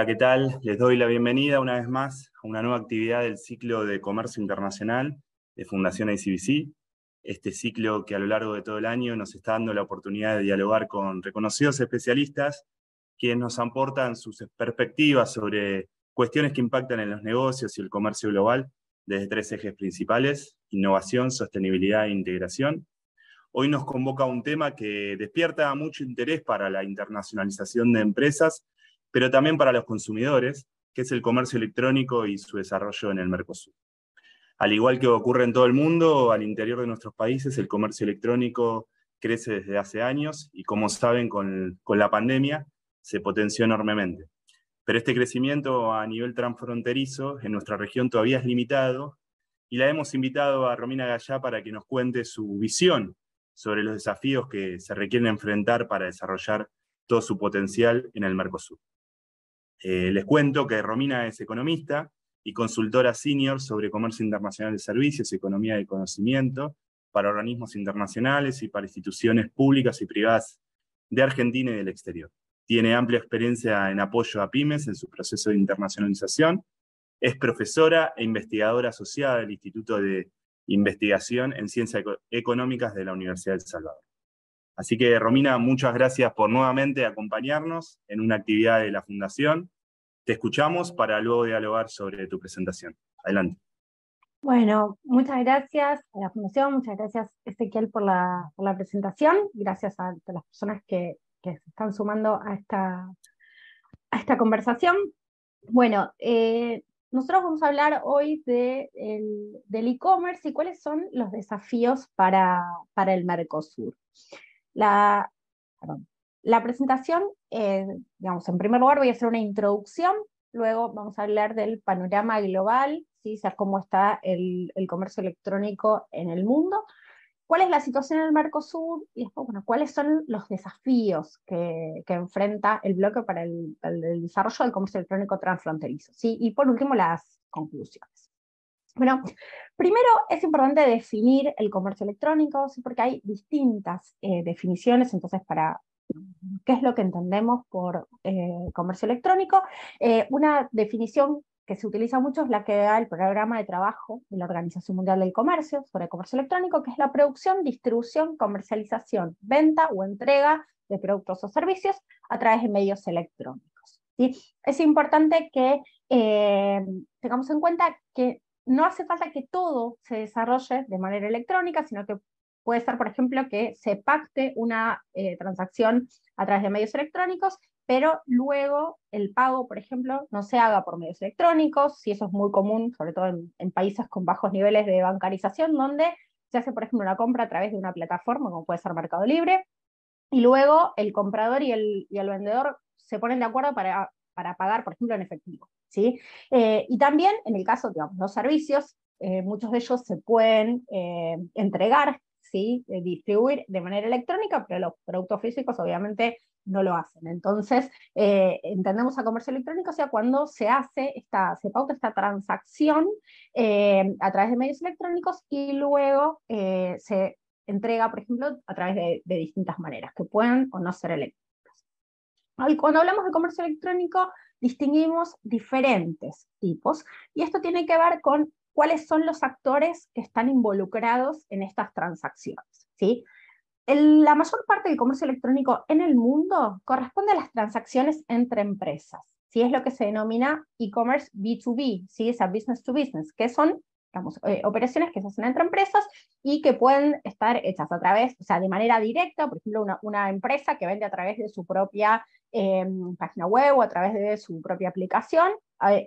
Hola, ¿qué tal? Les doy la bienvenida una vez más a una nueva actividad del ciclo de comercio internacional de Fundación ICBC. Este ciclo que a lo largo de todo el año nos está dando la oportunidad de dialogar con reconocidos especialistas quienes nos aportan sus perspectivas sobre cuestiones que impactan en los negocios y el comercio global desde tres ejes principales, innovación, sostenibilidad e integración. Hoy nos convoca un tema que despierta mucho interés para la internacionalización de empresas, pero también para los consumidores, que es el comercio electrónico y su desarrollo en el Mercosur. Al igual que ocurre en todo el mundo, al interior de nuestros países el comercio electrónico crece desde hace años y como saben con, la pandemia se potenció enormemente. Pero este crecimiento a nivel transfronterizo en nuestra región todavía es limitado y la hemos invitado a Romina Gallá para que nos cuente su visión sobre los desafíos que se requieren enfrentar para desarrollar todo su potencial en el Mercosur. Eh, les cuento que Romina es economista y consultora senior sobre comercio internacional de servicios y economía del conocimiento para organismos internacionales y para instituciones públicas y privadas de Argentina y del exterior. Tiene amplia experiencia en apoyo a pymes en su proceso de internacionalización. Es profesora e investigadora asociada del Instituto de investigación en ciencias económicas de la Universidad de Salvador. Así que, Romina, muchas gracias por nuevamente acompañarnos en una actividad de la Fundación. Te escuchamos para luego dialogar sobre tu presentación. Adelante. Bueno, muchas gracias a la Fundación, muchas gracias Ezequiel por la, presentación, gracias a, todas las personas que, se están sumando a esta, conversación. Bueno, eh, nosotros vamos a hablar hoy de del e-commerce y cuáles son los desafíos para el Mercosur. La, la presentación, eh, digamos, en primer lugar voy a hacer una introducción, luego vamos a hablar del panorama global, ¿sí? o cómo está el, el comercio electrónico en el mundo, cuál es la situación en el Mercosur y después, bueno, cuáles son los desafíos que, enfrenta el bloque para el, desarrollo del comercio electrónico transfronterizo. ¿sí? Y por último, las conclusiones. Bueno, primero es importante definir el comercio electrónico, ¿sí? porque hay distintas eh, definiciones, entonces para qué es lo que entendemos por eh, comercio electrónico, eh, una definición que se utiliza mucho es la que da el programa de trabajo de la Organización Mundial del Comercio sobre el comercio electrónico, que es la producción, distribución, comercialización, venta o entrega de productos o servicios a través de medios electrónicos. ¿sí? Es importante que tengamos en cuenta que no hace falta que todo se desarrolle de manera electrónica, sino que puede ser, por ejemplo, que se pacte una eh, transacción a través de medios electrónicos pero luego el pago, por ejemplo, no se haga por medios electrónicos, si eso es muy común, sobre todo en, países con bajos niveles de bancarización, donde se hace, por ejemplo, una compra a través de una plataforma, como puede ser Mercado Libre, y luego el comprador y el, vendedor se ponen de acuerdo para pagar, por ejemplo, en efectivo. Eh, y también, en el caso, digamos, los servicios, eh, muchos de ellos se pueden eh, entregar, ¿sí? distribuir de manera electrónica, pero los productos físicos obviamente no lo hacen. Entonces, entendemos a comercio electrónico, o sea, cuando se hace, esta, se pauta esta transacción a través de medios electrónicos y luego se entrega, por ejemplo, a través de, de, distintas maneras, que pueden o no ser electrónicas. Cuando hablamos de comercio electrónico, distinguimos diferentes tipos, y esto tiene que ver con cuáles son los actores que están involucrados en estas transacciones. ¿sí? la mayor parte del comercio electrónico en el mundo corresponde a las transacciones entre empresas. ¿sí? Es lo que se denomina e-commerce B2B, ¿sí? es a business to business, que son eh, operaciones que se hacen entre empresas y que pueden estar hechas a través, o sea, de manera directa, por ejemplo, una, empresa que vende a través de su propia em, página web o a través de su propia aplicación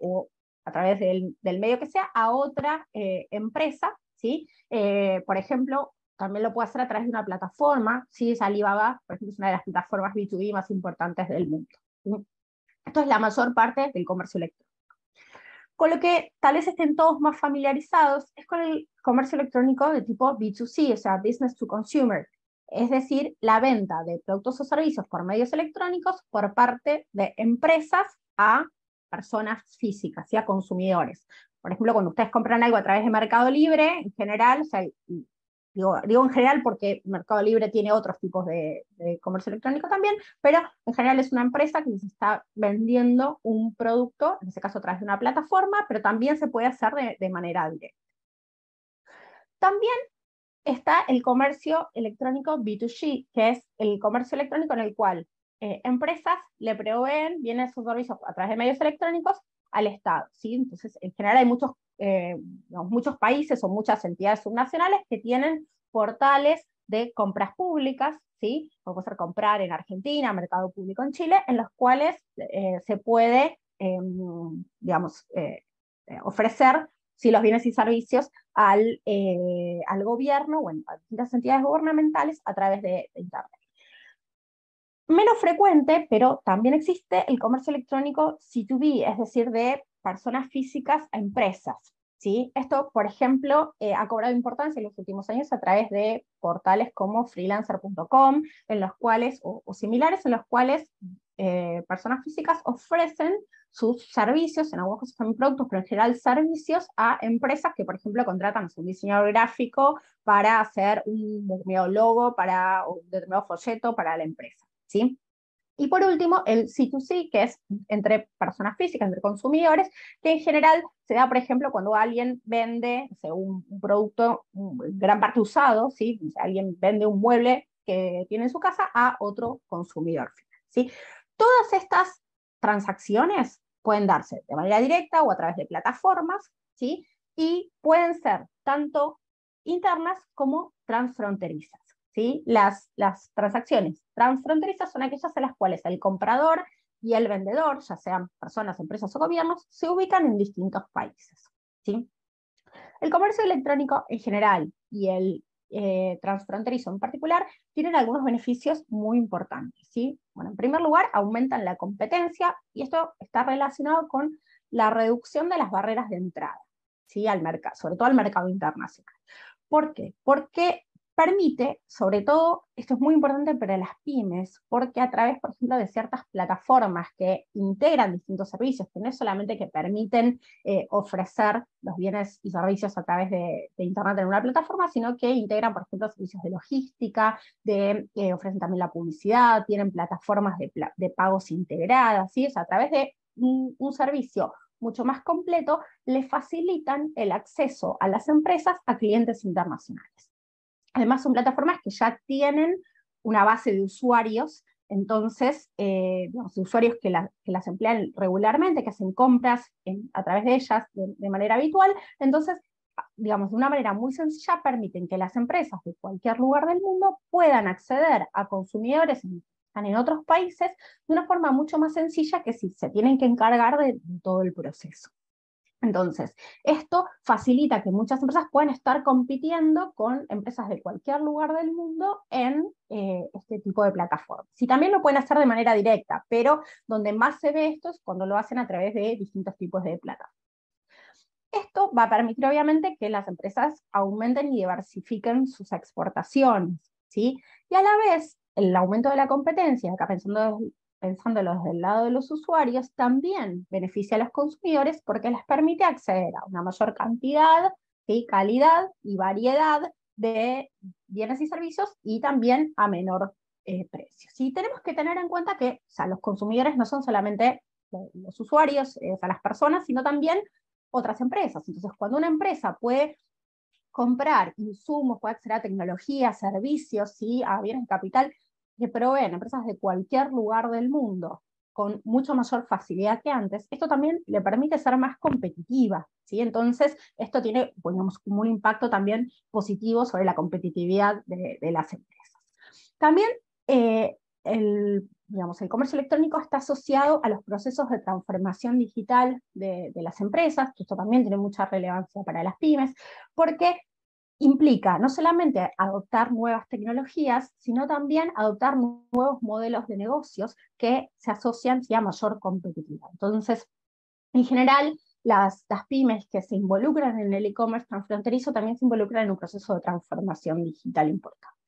o a través del, medio que sea a otra eh, empresa, ¿sí? Eh, por ejemplo, también lo puede hacer a través de una plataforma, si es Alibaba, por ejemplo, es una de las plataformas B2B más importantes del mundo. Esto es la mayor parte del comercio electrónico. Con lo que tal vez estén todos más familiarizados es con el comercio electrónico de tipo B2C, o sea, Business to Consumer, es decir, la venta de productos o servicios por medios electrónicos por parte de empresas a personas físicas y consumidores. Por ejemplo, cuando ustedes compran algo a través de Mercado Libre, en general, o sea, Digo, digo, en general porque Mercado Libre tiene otros tipos de, comercio electrónico también, pero en general es una empresa que se está vendiendo un producto, en este caso a través de una plataforma, pero también se puede hacer de, manera directa. También está el comercio electrónico B2G, que es el comercio electrónico en el cual eh, empresas le proveen bienes o servicios a través de medios electrónicos al Estado. ¿sí? Entonces, en general hay muchos eh, muchos países o muchas entidades subnacionales que tienen portales de compras públicas, ¿sí? Como puede ser comprar en Argentina, Mercado Público en Chile, en los cuales eh, se puede, em, digamos, eh, ofrecer los bienes y servicios al, al gobierno o a distintas entidades gubernamentales a través de, de Internet. Menos frecuente, pero también existe el comercio electrónico C2B, es decir, de personas físicas a empresas. ¿sí? Esto, por ejemplo, eh, ha cobrado importancia en los últimos años a través de portales como freelancer.com, en los cuales, o, similares, en los cuales eh, personas físicas ofrecen sus servicios, en algunos casos también productos, pero en general servicios a empresas que, por ejemplo, contratan a un diseñador gráfico para hacer un determinado logo, para un determinado folleto para la empresa. ¿sí? Y por último, el C2C, que es entre personas físicas, entre consumidores, que en general se da, por ejemplo, cuando alguien vende un, producto gran parte usado, ¿sí? alguien vende un mueble que tiene en su casa a otro consumidor. ¿sí? Todas estas transacciones pueden darse de manera directa o a través de plataformas, ¿sí? y pueden ser tanto internas como transfronterizas. Las, las transacciones transfronterizas son aquellas en las cuales el comprador y el vendedor, ya sean personas, empresas o gobiernos, se ubican en distintos países. ¿sí? El comercio electrónico en general y el eh, transfronterizo en particular tienen algunos beneficios muy importantes. ¿sí? Bueno, en primer lugar, aumentan la competencia y esto está relacionado con la reducción de las barreras de entrada ¿sí? al mercado, sobre todo al mercado internacional. ¿Por qué? Porque permite, sobre todo, esto es muy importante para las pymes, porque a través, por ejemplo, de ciertas plataformas que integran distintos servicios, que no es solamente que permiten eh, ofrecer los bienes y servicios a través de, Internet en una plataforma, sino que integran, por ejemplo, servicios de logística, de, eh, ofrecen también la publicidad, tienen plataformas de, pagos integradas, ¿sí? a través de un, un servicio mucho más completo, le facilitan el acceso a las empresas a clientes internacionales. Además, son plataformas que ya tienen una base de usuarios, entonces, eh, usuarios que, las emplean regularmente, que hacen compras a través de ellas de, manera habitual, entonces, digamos, de una manera muy sencilla permiten que las empresas de cualquier lugar del mundo puedan acceder a consumidores están en otros países de una forma mucho más sencilla que si se tienen que encargar de todo el proceso. Entonces, esto facilita que muchas empresas puedan estar compitiendo con empresas de cualquier lugar del mundo en eh, este tipo de plataformas. Y también lo pueden hacer de manera directa, pero donde más se ve esto es cuando lo hacen a través de distintos tipos de plataformas. Esto va a permitir, obviamente, que las empresas aumenten y diversifiquen sus exportaciones, ¿sí? Y a la vez, el aumento de la competencia, acá pensando pensándolo desde el lado de los usuarios, también beneficia a los consumidores porque les permite acceder a una mayor cantidad, y calidad y variedad de bienes y servicios y también a menor eh, precio. Y tenemos que tener en cuenta que los consumidores no son solamente los usuarios, eh, o sea, las personas, sino también otras empresas. Entonces, cuando una empresa puede comprar insumos, puede acceder a tecnología, servicios, y a bienes de capital que proveen empresas de cualquier lugar del mundo con mucho mayor facilidad que antes, esto también le permite ser más competitiva, ¿sí? Entonces, esto tiene, digamos, un impacto también positivo sobre la competitividad de, las empresas. También, eh, el, digamos, el comercio electrónico está asociado a los procesos de transformación digital de, las empresas, esto también tiene mucha relevancia para las pymes, porque implica no solamente adoptar nuevas tecnologías, sino también adoptar nuevos modelos de negocios que se asocian a mayor competitividad. Entonces, en general, las, las pymes que se involucran en el e-commerce transfronterizo también se involucran en un proceso de transformación digital importante.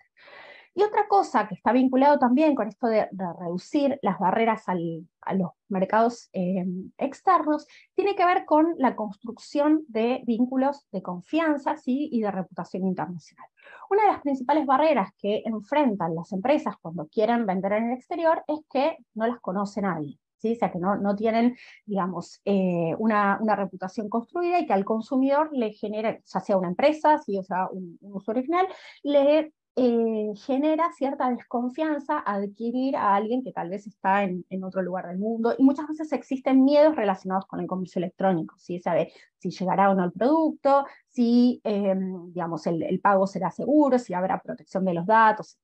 Y otra cosa que está vinculado también con esto de, reducir las barreras a los mercados eh, externos, tiene que ver con la construcción de vínculos de confianza ¿sí? y de reputación internacional. Una de las principales barreras que enfrentan las empresas cuando quieren vender en el exterior es que no las conoce nadie. ¿Sí? O sea, que no, no tienen, digamos, eh, una, una, reputación construida y que al consumidor le genera, ya sea una empresa, si o sea un, un usuario final, le eh, genera cierta desconfianza adquirir a alguien que tal vez está en, otro lugar del mundo y muchas veces existen miedos relacionados con el comercio electrónico, ¿sí? sabe si llegará o no el producto, si em, digamos, el, pago será seguro, si habrá protección de los datos.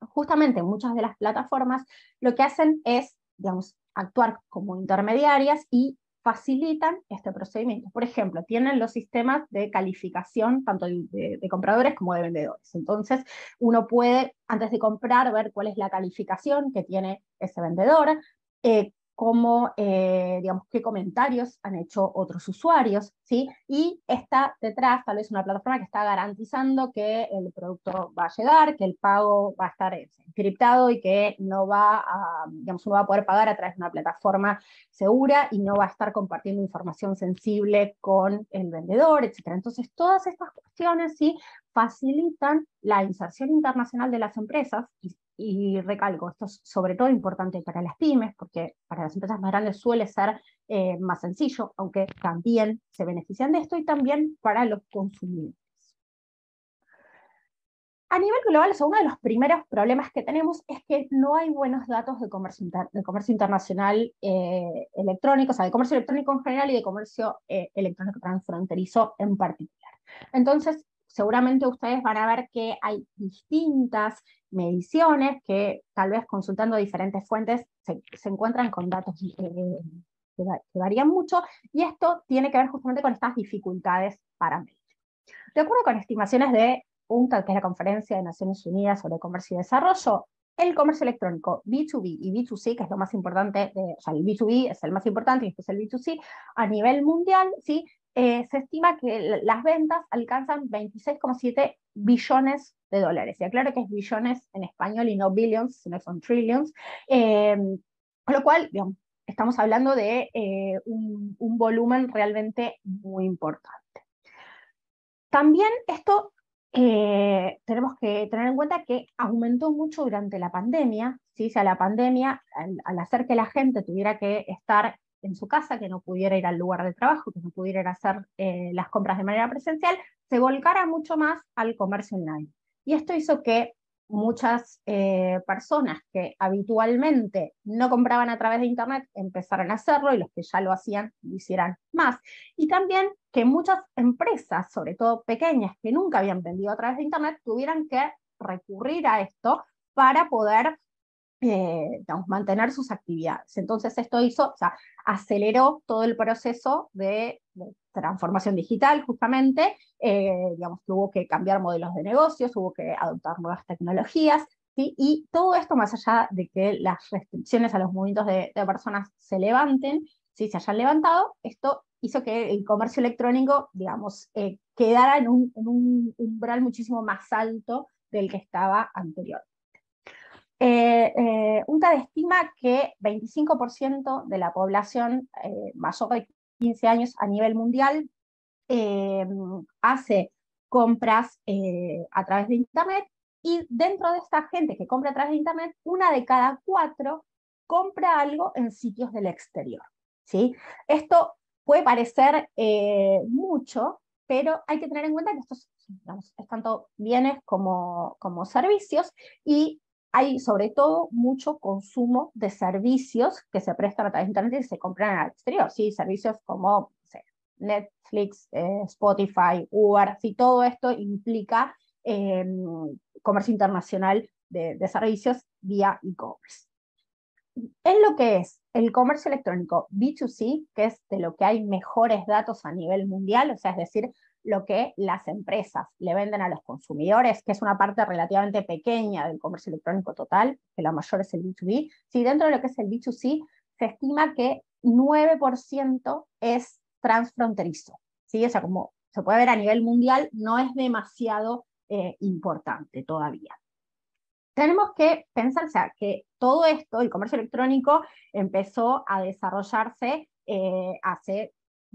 Justamente muchas de las plataformas lo que hacen es digamos, actuar como intermediarias y facilitan este procedimiento. Por ejemplo, tienen los sistemas de calificación tanto de, compradores como de vendedores. Entonces, uno puede, antes de comprar, ver cuál es la calificación que tiene ese vendedor, eh, cómo, eh, digamos, qué comentarios han hecho otros usuarios, ¿sí? Y está detrás tal vez una plataforma que está garantizando que el producto va a llegar, que el pago va a estar encriptado y que no va a, digamos, uno va a poder pagar a través de una plataforma segura y no va a estar compartiendo información sensible con el vendedor, etc. Entonces, todas estas cuestiones, ¿sí? facilitan la inserción internacional de las empresas y y recalco, esto es sobre todo importante para las pymes, porque para las empresas más grandes suele ser eh, más sencillo, aunque también se benefician de esto y también para los consumidores. A nivel global, uno de los primeros problemas que tenemos es que no hay buenos datos de comercio, de comercio internacional eh, electrónico, o sea, de comercio electrónico en general y de comercio eh, electrónico transfronterizo en particular. Entonces, seguramente ustedes van a ver que hay distintas mediciones que tal vez consultando diferentes fuentes se, encuentran con datos eh, que, varían mucho y esto tiene que ver justamente con estas dificultades para medir. De acuerdo con estimaciones de UNCTAD, que es la Conferencia de Naciones Unidas sobre Comercio y Desarrollo, el comercio electrónico B2B y B2C, que es lo más importante, o sea, el B2B es el más importante y después el B2C, a nivel mundial, ¿sí? Eh, se estima que las ventas alcanzan 26,7 billones de dólares. Y aclaro que es billones en español y no billions, sino son trillions. Eh, con lo cual, estamos hablando de eh, un, volumen realmente muy importante. También esto tenemos que tener en cuenta que aumentó mucho durante la pandemia, ¿sí? o sea, la pandemia, al, hacer que la gente tuviera que estar en su casa, que no pudiera ir al lugar de trabajo, que no pudiera hacer eh, las compras de manera presencial, se volcara mucho más al comercio online. Y esto hizo que muchas eh, personas que habitualmente no compraban a través de Internet empezaran a hacerlo y los que ya lo hacían lo hicieran más. Y también que muchas empresas, sobre todo pequeñas, que nunca habían vendido a través de Internet, tuvieran que recurrir a esto para poder eh, mantener sus actividades. Entonces esto hizo, o sea, aceleró todo el proceso de, transformación digital justamente, eh, digamos hubo que cambiar modelos de negocios, hubo que adoptar nuevas tecnologías, ¿sí? y todo esto más allá de que las restricciones a los movimientos de, personas se levanten, ¿sí? se hayan levantado, esto hizo que el comercio electrónico, digamos, eh, quedara en un umbral muchísimo más alto del que estaba anterior. Eh, eh, UNTAD estima que 25% de la población eh, mayor de 15 años a nivel mundial eh, hace compras a través de Internet y dentro de esta gente que compra a través de Internet, una de cada cuatro compra algo en sitios del exterior. ¿sí? Esto puede parecer mucho, pero hay que tener en cuenta que estos es tanto bienes como, como servicios y hay sobre todo mucho consumo de servicios que se prestan a través de Internet y se compran al exterior, ¿sí? servicios como Netflix, eh, Spotify, Uber, ¿sí? todo esto implica em, comercio internacional de, de servicios vía e-commerce. En lo que es el comercio electrónico B2C, que es de lo que hay mejores datos a nivel mundial, o sea, es decir, lo que las empresas le venden a los consumidores, que es una parte relativamente pequeña del comercio electrónico total, que la mayor es el B2B, si dentro de lo que es el B2C se estima que 9% es transfronterizo. ¿sí? O sea, como se puede ver a nivel mundial, no es demasiado eh, importante todavía. tenemos que pensar, o sea, que todo esto, el comercio electrónico, empezó a desarrollarse eh, hace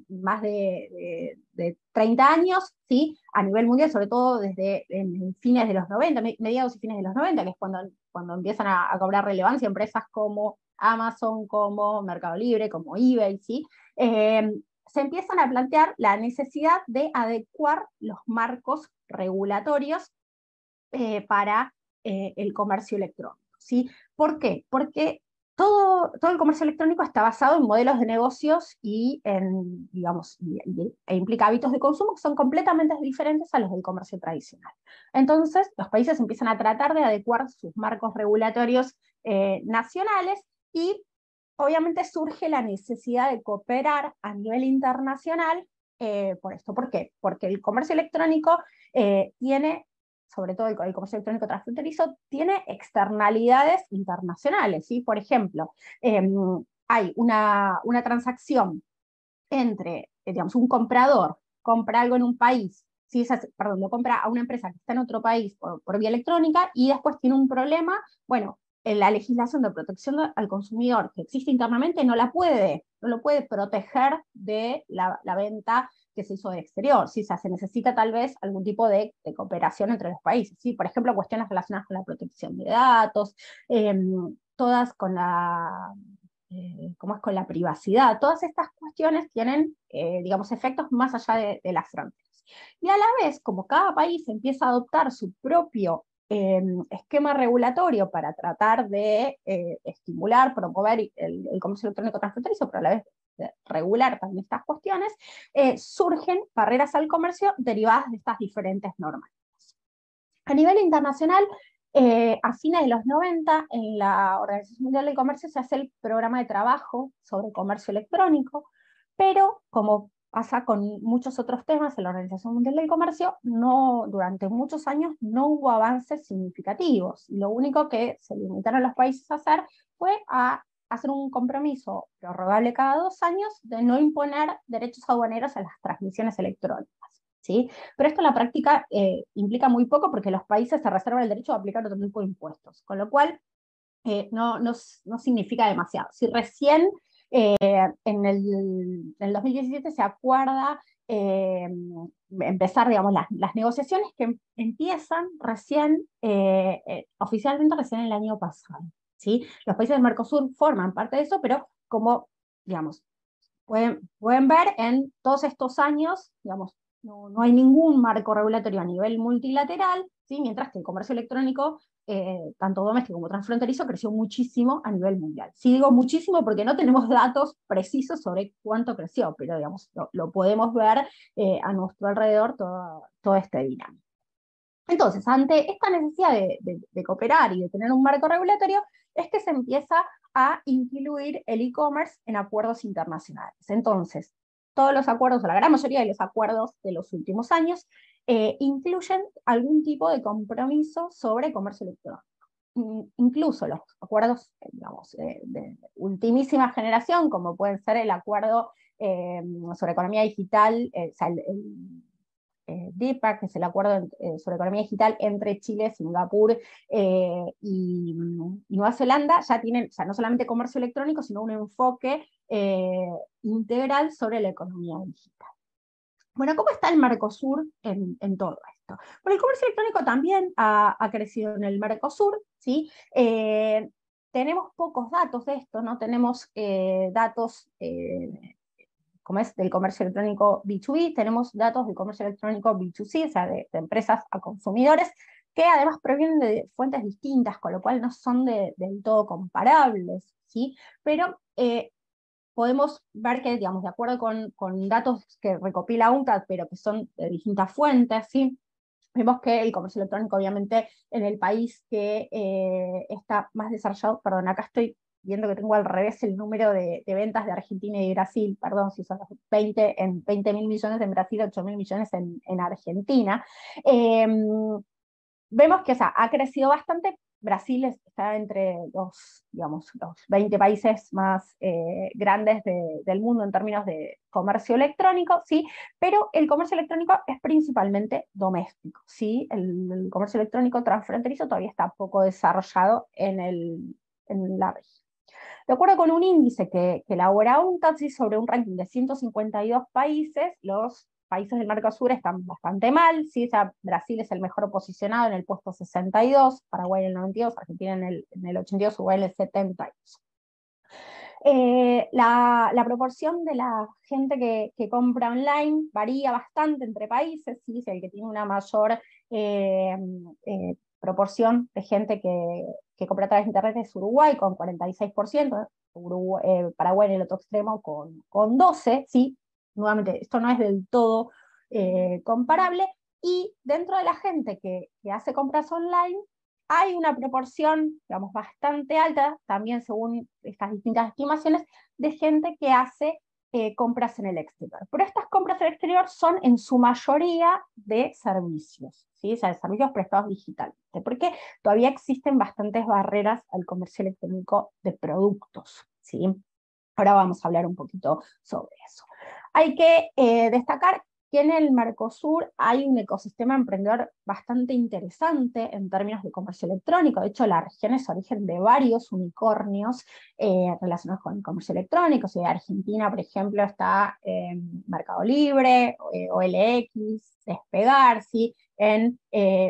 más de, 30 años, ¿sí? a nivel mundial, sobre todo desde fines de los 90, mediados y fines de los 90, que es cuando, cuando empiezan a, cobrar relevancia empresas como Amazon, como Mercado Libre, como eBay, ¿sí? Eh, se empiezan a plantear la necesidad de adecuar los marcos regulatorios eh, para eh, el comercio electrónico. ¿sí? ¿Por qué? Porque todo, el comercio electrónico está basado en modelos de negocios y en, digamos, e implica hábitos de consumo que son completamente diferentes a los del comercio tradicional. Entonces, los países empiezan a tratar de adecuar sus marcos regulatorios eh, nacionales y obviamente surge la necesidad de cooperar a nivel internacional eh, por esto. ¿Por qué? Porque el comercio electrónico tiene sobre todo el, comercio electrónico transfronterizo, tiene externalidades internacionales. ¿sí? Por ejemplo, em, hay una, una transacción entre, eh, digamos, un comprador compra algo en un país, ¿sí? perdón, lo compra a una empresa que está en otro país por, por vía electrónica y después tiene un problema, bueno, la legislación de protección al consumidor que existe internamente no la puede, no lo puede proteger de la, la venta que se hizo de exterior. ¿sí? se necesita tal vez algún tipo de, cooperación entre los países. ¿sí? Por ejemplo, cuestiones relacionadas con la protección de datos, em, todas con la, eh, es con la privacidad. Todas estas cuestiones tienen, eh, digamos, efectos más allá de, las fronteras. Y a la vez, como cada país empieza a adoptar su propio em, esquema regulatorio para tratar de eh, estimular, promover el, comercio electrónico transfronterizo, pero a la vez regular también estas cuestiones, eh, surgen barreras al comercio derivadas de estas diferentes normas. A nivel internacional, eh, a fines de los 90, en la Organización Mundial del Comercio se hace el programa de trabajo sobre comercio electrónico, pero como pasa con muchos otros temas en la Organización Mundial del Comercio, no, durante muchos años no hubo avances significativos. Lo único que se limitaron los países a hacer fue a hacer un compromiso prorrogable cada dos años de no imponer derechos aduaneros a las transmisiones electrónicas. ¿sí? Pero esto en la práctica eh, implica muy poco porque los países se reservan el derecho de aplicar otro tipo de impuestos, con lo cual eh, no, no, no, significa demasiado. Si recién eh, en, el, en, el, 2017 se acuerda empezar digamos, las, negociaciones que empiezan recién, oficialmente recién el año pasado. Los países del Mercosur forman parte de eso, pero como, digamos, pueden, pueden ver en todos estos años, digamos, no, no, hay ningún marco regulatorio a nivel multilateral, ¿sí? mientras que el comercio electrónico, eh, tanto doméstico como transfronterizo, creció muchísimo a nivel mundial. Sí digo muchísimo porque no tenemos datos precisos sobre cuánto creció, pero digamos, lo, podemos ver eh, a nuestro alrededor todo, todo este dinámico. Entonces, ante esta necesidad de, cooperar y de tener un marco regulatorio, es que se empieza a incluir el e-commerce en acuerdos internacionales. Entonces, todos los acuerdos, o la gran mayoría de los acuerdos de los últimos años, eh, incluyen algún tipo de compromiso sobre comercio electrónico. Incluso los acuerdos, eh, digamos, de, ultimísima generación, como pueden ser el acuerdo eh, sobre economía digital, o sea, el DIPA, que es el acuerdo sobre economía digital entre Chile, Singapur eh, y, Nueva Zelanda, ya tienen, no solamente comercio electrónico, sino un enfoque integral sobre la economía digital. Bueno, ¿cómo está el Mercosur en, todo esto? Bueno, el comercio electrónico también ha, crecido en el Mercosur, ¿sí? tenemos pocos datos de esto, no tenemos datos como es del comercio electrónico B2B, tenemos datos del comercio electrónico B2C, o sea, de, empresas a consumidores, que además provienen de fuentes distintas, con lo cual no son del todo comparables, ¿sí? Pero eh, podemos ver que, digamos, de acuerdo con, con, datos que recopila UNCTAD, pero que son de distintas fuentes, ¿sí? Vemos que el comercio electrónico, obviamente, en el país que eh, está más desarrollado, perdón, acá estoy viendo que tengo al revés el número de, ventas de Argentina y Brasil, perdón, si son 20 en 20 mil millones en Brasil, 8 mil millones en, Argentina. Em, vemos que o ha crecido bastante, Brasil está entre los, digamos, los 20 países más eh, grandes del mundo en términos de comercio electrónico, ¿sí? pero el comercio electrónico es principalmente doméstico. ¿sí? El, comercio electrónico transfronterizo todavía está poco desarrollado en, el, en la región. De acuerdo con un índice que, que elabora UNTAD, sobre un ranking de 152 países, los países del Mercosur están bastante mal, ¿sí? Brasil es el mejor posicionado en el puesto 62, Paraguay en el 92, Argentina en el, en el 82, Uruguay en el 72. Eh, la, proporción de la gente que, compra online varía bastante entre países, ¿sí? el que tiene una mayor eh, eh, proporción de gente que, compra a través de Internet es Uruguay con 46%, Uruguay, Paraguay en el otro extremo con, con 12%, ¿sí? Nuevamente, esto no es del todo eh, comparable, y dentro de la gente que, hace compras online, hay una proporción, digamos, bastante alta, también según estas distintas estimaciones, de gente que hace eh, compras en el exterior. Pero estas compras en el exterior son en su mayoría de servicios, ¿sí? o sea, de servicios prestados digitalmente, porque todavía existen bastantes barreras al comercio electrónico de productos. ¿sí? Ahora vamos a hablar un poquito sobre eso. Hay que eh, destacar que en el Mercosur hay un ecosistema emprendedor bastante interesante en términos de comercio electrónico. De hecho, la región es origen de varios unicornios eh, relacionados con el comercio electrónico. Si Argentina, por ejemplo, está en Mercado Libre, eh, OLX, Despegar, ¿sí? En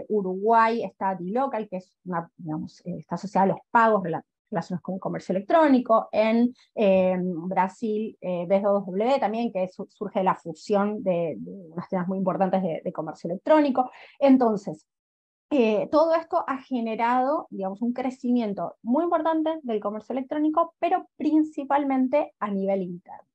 Uruguay está D-Local, que es una, digamos, está asociada a los pagos relacionados con el comercio electrónico, en em, Brasil eh, B2W también, que surge la fusión de, unas tiendas muy importantes de, comercio electrónico. Entonces, eh, todo esto ha generado, digamos, un crecimiento muy importante del comercio electrónico, pero principalmente a nivel interno.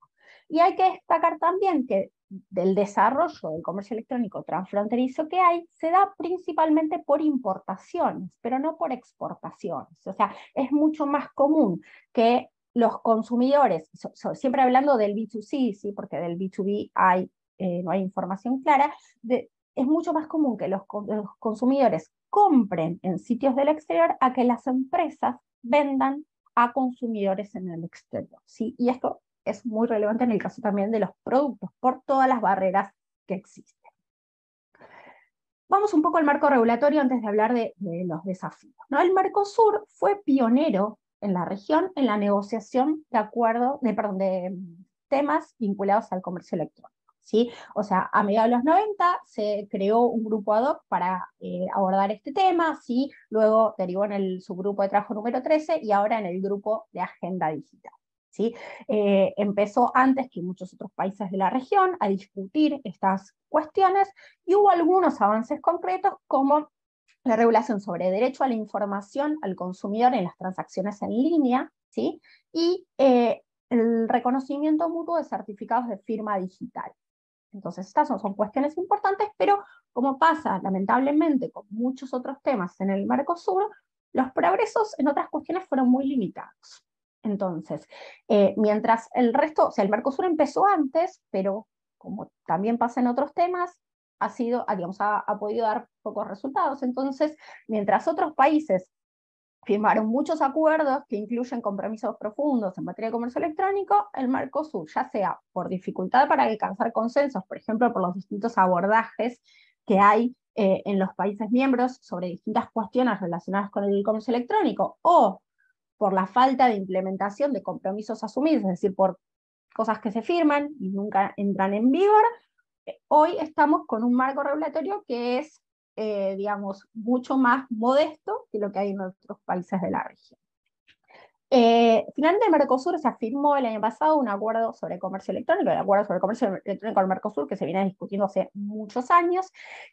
Y hay que destacar también que del desarrollo del comercio electrónico transfronterizo que hay se da principalmente por importaciones, pero no por exportaciones. O sea, es mucho más común que los consumidores, siempre hablando del B2C, ¿sí? porque del B2B hay, eh, no hay información clara, es mucho más común que los, los consumidores compren en sitios del exterior a que las empresas vendan a consumidores en el exterior. ¿sí? Y esto es muy relevante en el caso también de los productos, por todas las barreras que existen. Vamos un poco al marco regulatorio antes de hablar de, los desafíos. ¿no? El Mercosur fue pionero en la región en la negociación de acuerdo, de, temas vinculados al comercio electrónico. ¿sí? O sea, a mediados de los 90 se creó un grupo ad hoc para eh, abordar este tema, ¿sí? luego derivó en el subgrupo de trabajo número 13 y ahora en el grupo de agenda digital. ¿Sí? Eh, empezó antes que muchos otros países de la región a discutir estas cuestiones y hubo algunos avances concretos como la regulación sobre derecho a la información al consumidor en las transacciones en línea, ¿sí? y eh, el reconocimiento mutuo de certificados de firma digital. Entonces, estas son, son, cuestiones importantes, pero como pasa lamentablemente con muchos otros temas en el Mercosur, los progresos en otras cuestiones fueron muy limitados. Entonces, eh, mientras el resto, o sea, el Mercosur empezó antes, pero como también pasa en otros temas, ha sido, ah, digamos, ha, podido dar pocos resultados. Entonces, mientras otros países firmaron muchos acuerdos que incluyen compromisos profundos en materia de comercio electrónico, el Mercosur, ya sea por dificultad para alcanzar consensos, por ejemplo, por los distintos abordajes que hay eh, en los países miembros sobre distintas cuestiones relacionadas con el comercio electrónico, o por la falta de implementación de compromisos asumidos, es decir, por cosas que se firman y nunca entran en vigor, eh, hoy estamos con un marco regulatorio que es, eh, digamos, mucho más modesto que lo que hay en otros países de la región. Eh, finalmente, el Mercosur se afirmó el año pasado un acuerdo sobre comercio electrónico, el acuerdo sobre comercio electrónico del Mercosur, que se viene discutiendo hace muchos años,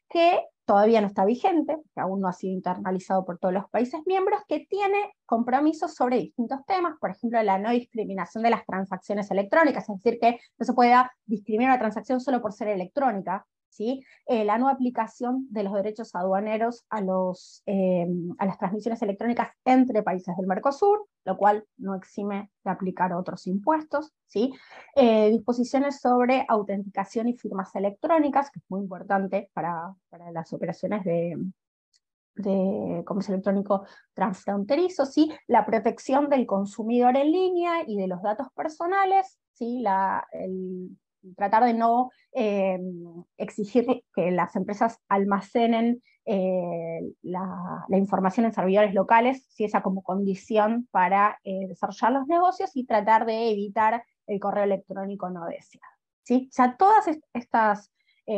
que todavía no está vigente, que aún no ha sido internalizado por todos los países miembros, que tiene compromisos sobre distintos temas, por ejemplo, la no discriminación de las transacciones electrónicas, es decir, que no se pueda discriminar una transacción solo por ser electrónica, Eh, la no aplicación de los derechos aduaneros a, los, eh, a las transmisiones electrónicas entre países del Mercosur, lo cual no exime de aplicar otros impuestos, ¿sí? Eh, disposiciones sobre autenticación y firmas electrónicas, que es muy importante para, para las operaciones de, de comercio electrónico transfronterizo, ¿sí? la protección del consumidor en línea y de los datos personales, ¿sí? la, el, tratar de no eh, exigir que las empresas almacenen eh, la, información en servidores locales, si esa como condición para eh, desarrollar los negocios y tratar de evitar el correo electrónico no deseado. ¿sí? O todas estas,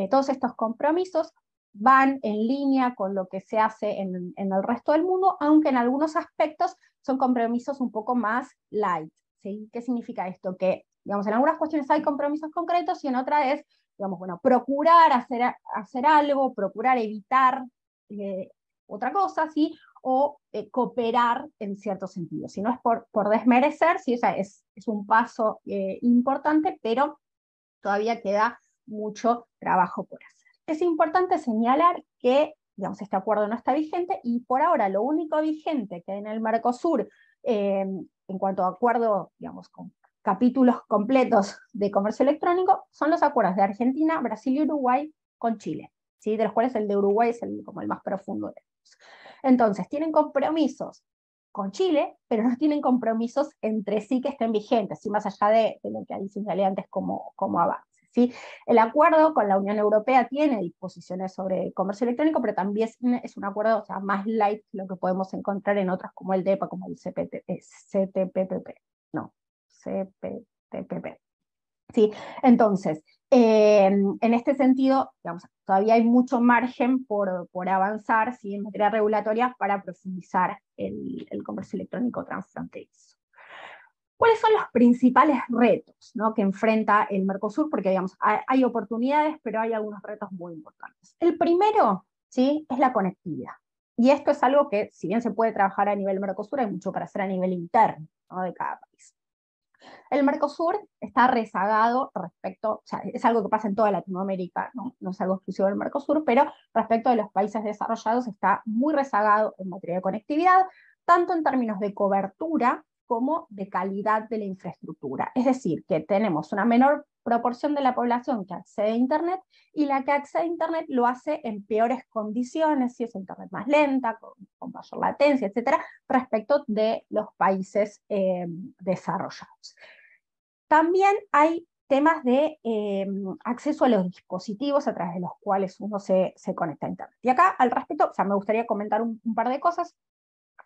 todos estos compromisos van en línea con lo que se hace en, el resto del mundo, aunque en algunos aspectos son compromisos un poco más light. ¿sí? ¿Qué significa esto? Que, digamos, en algunas cuestiones hay compromisos concretos y en otras es, digamos, bueno, procurar hacer, hacer algo, procurar evitar eh, otra cosa, ¿sí? O eh, cooperar en cierto sentido. Si no es por, por desmerecer, sí, o es, es un paso eh, importante, pero todavía queda mucho trabajo por hacer. Es importante señalar que digamos, este acuerdo no está vigente y por ahora lo único vigente que hay en el Mercosur eh, en cuanto a acuerdo, digamos, con capítulos completos de comercio electrónico son los acuerdos de Argentina, Brasil y Uruguay con Chile, ¿sí? de los cuales el de Uruguay es el, como el más profundo de ellos. Entonces, tienen compromisos con Chile, pero no tienen compromisos entre sí que estén vigentes, y más allá de, lo que dicho antes como, como avance. ¿sí? El acuerdo con la Unión Europea tiene disposiciones sobre comercio electrónico, pero también es un acuerdo o sea, más light lo que podemos encontrar en otras como el DEPA, como el CPT, CTPPP. No, CPTPP. ¿Sí? Entonces, em, en este sentido, todavía hay mucho margen por, avanzar ¿sí? en materia regulatoria para profundizar el, comercio electrónico transfronterizo. ¿Cuáles son los principales retos ¿no? que enfrenta el Mercosur? Porque digamos, hay, oportunidades, pero hay algunos retos muy importantes. El primero ¿sí? es la conectividad. Y esto es algo que, si bien se puede trabajar a nivel Mercosur, hay mucho para hacer a nivel interno de cada país. El Mercosur está rezagado respecto, o sea, es algo que pasa en toda Latinoamérica, ¿no? no es algo exclusivo del Mercosur, pero respecto de los países desarrollados está muy rezagado en materia de conectividad, tanto en términos de cobertura como de calidad de la infraestructura. Es decir, que tenemos una menor proporción de la población que accede a Internet y la que accede a Internet lo hace en peores condiciones, si es Internet más lenta, con, mayor latencia, etcétera, respecto de los países eh, desarrollados. También hay temas de eh, acceso a los dispositivos a través de los cuales uno se, conecta a Internet. Y acá, al respecto, o sea, me gustaría comentar un par de cosas